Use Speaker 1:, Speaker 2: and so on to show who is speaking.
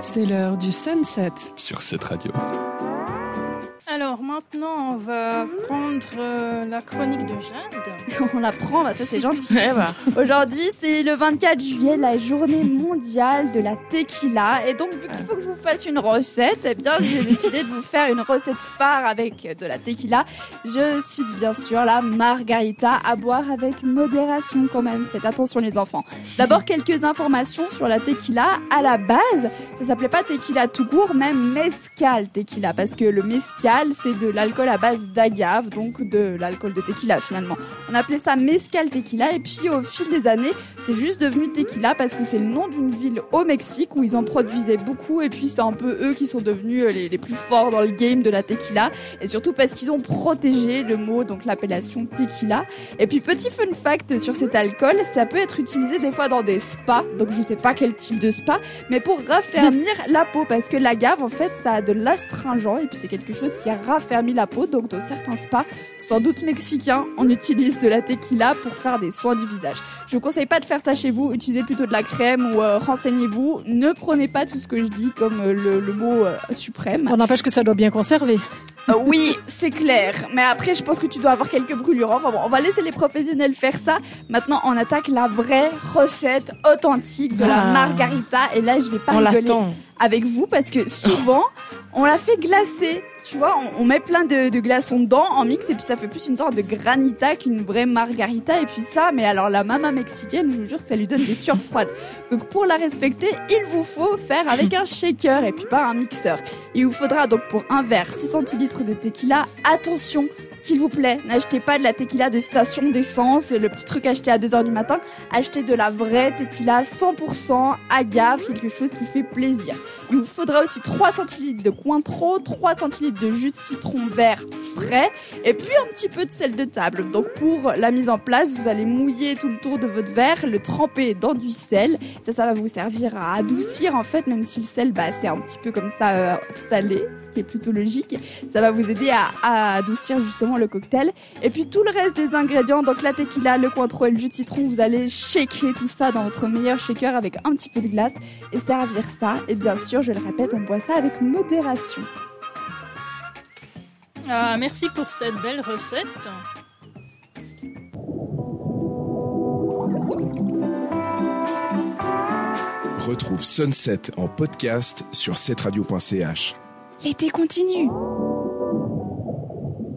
Speaker 1: C'est l'heure du sunset.
Speaker 2: sur cette radio.
Speaker 3: Alors maintenant, on va prendre euh, la chronique de Jade.
Speaker 4: On la prend, bah ça c'est gentil.
Speaker 1: Bah,
Speaker 4: Aujourd'hui, c'est le 24 juillet, la journée mondiale de la tequila. Et donc, vu qu'il faut que je vous fasse une recette, eh bien, j'ai décidé de vous faire une recette phare avec de la tequila. Je cite bien sûr la margarita à boire avec modération quand même. Faites attention les enfants. D'abord, quelques informations sur la tequila. À la base, ça s'appelait pas tequila tout court, mais mezcal tequila. Parce que le mezcal, c'est de l'alcool à base d'agave, donc de l'alcool de tequila finalement. On appelait ça mezcal tequila et puis au fil des années, c'est juste devenu tequila parce que c'est le nom d'une ville au Mexique où ils en produisaient beaucoup et puis c'est un peu eux qui sont devenus euh, les, plus forts dans le game de la tequila et surtout parce qu'ils ont protégé le mot, donc l'appellation tequila. Et puis petit fun fact sur cet alcool, ça peut être utilisé des fois dans des spas, donc je sais pas quel type de spa, mais pour raffermir la peau parce que l'agave en fait ça a de l'astringent et puis c'est quelque chose qui raffermit la peau, donc dans certains spas, sans doute mexicains, on utilise de la tequila pour faire des soins du visage. Je vous conseille pas de faire ça chez vous, utilisez plutôt de la crème ou euh, renseignez-vous. Ne prenez pas tout ce que je dis comme euh, le, le mot euh, suprême.
Speaker 5: On n'empêche que ça doit bien conserver.
Speaker 4: Oui, c'est clair. Mais après, je pense que tu dois avoir quelques brûlures. Enfin bon, on va laisser les professionnels faire ça. Maintenant, on attaque la vraie recette authentique de la
Speaker 1: Ah.
Speaker 4: margarita. Et là, je vais pas
Speaker 1: on
Speaker 4: rigoler avec vous parce que souvent, on la fait glacer. Tu vois, on, met plein de, de glaçons dedans en mix et puis ça fait plus une sorte de granita qu'une vraie margarita. Et puis ça, mais alors la mama mexicaine, je vous jure que ça lui donne des sueurs froides. Donc pour la respecter, il vous faut faire avec un shaker et puis pas un mixeur. Il vous faudra donc pour un verre 6 centilitres de tequila. Attention, s'il vous plaît, n'achetez pas de la tequila de station d'essence, le petit truc acheté à 2h du matin. Achetez de la vraie tequila 100% agave, quelque chose qui fait plaisir. Il vous faudra aussi 3 centilitres de Cointreau, 3 centilitres de jus de citron vert frais et puis un petit peu de sel de table. Donc pour la mise en place, vous allez mouiller tout le tour de votre verre, le tremper dans du sel. Ça, ça va vous servir à adoucir en fait, même si le sel, bah, c'est un petit peu comme ça euh, salé, ce qui est plutôt logique. Ça va vous aider à, à adoucir justement le cocktail. Et puis tout le reste des ingrédients, donc la tequila, le cointreau et le jus de citron, vous allez shaker tout ça dans votre meilleur shaker avec un petit peu de glace et servir ça. Et bien sûr, je le répète, on boit ça avec modération.
Speaker 3: Ah, merci pour cette belle recette.
Speaker 2: Retrouve Sunset en podcast sur cetteradio.ch.
Speaker 4: L'été continue.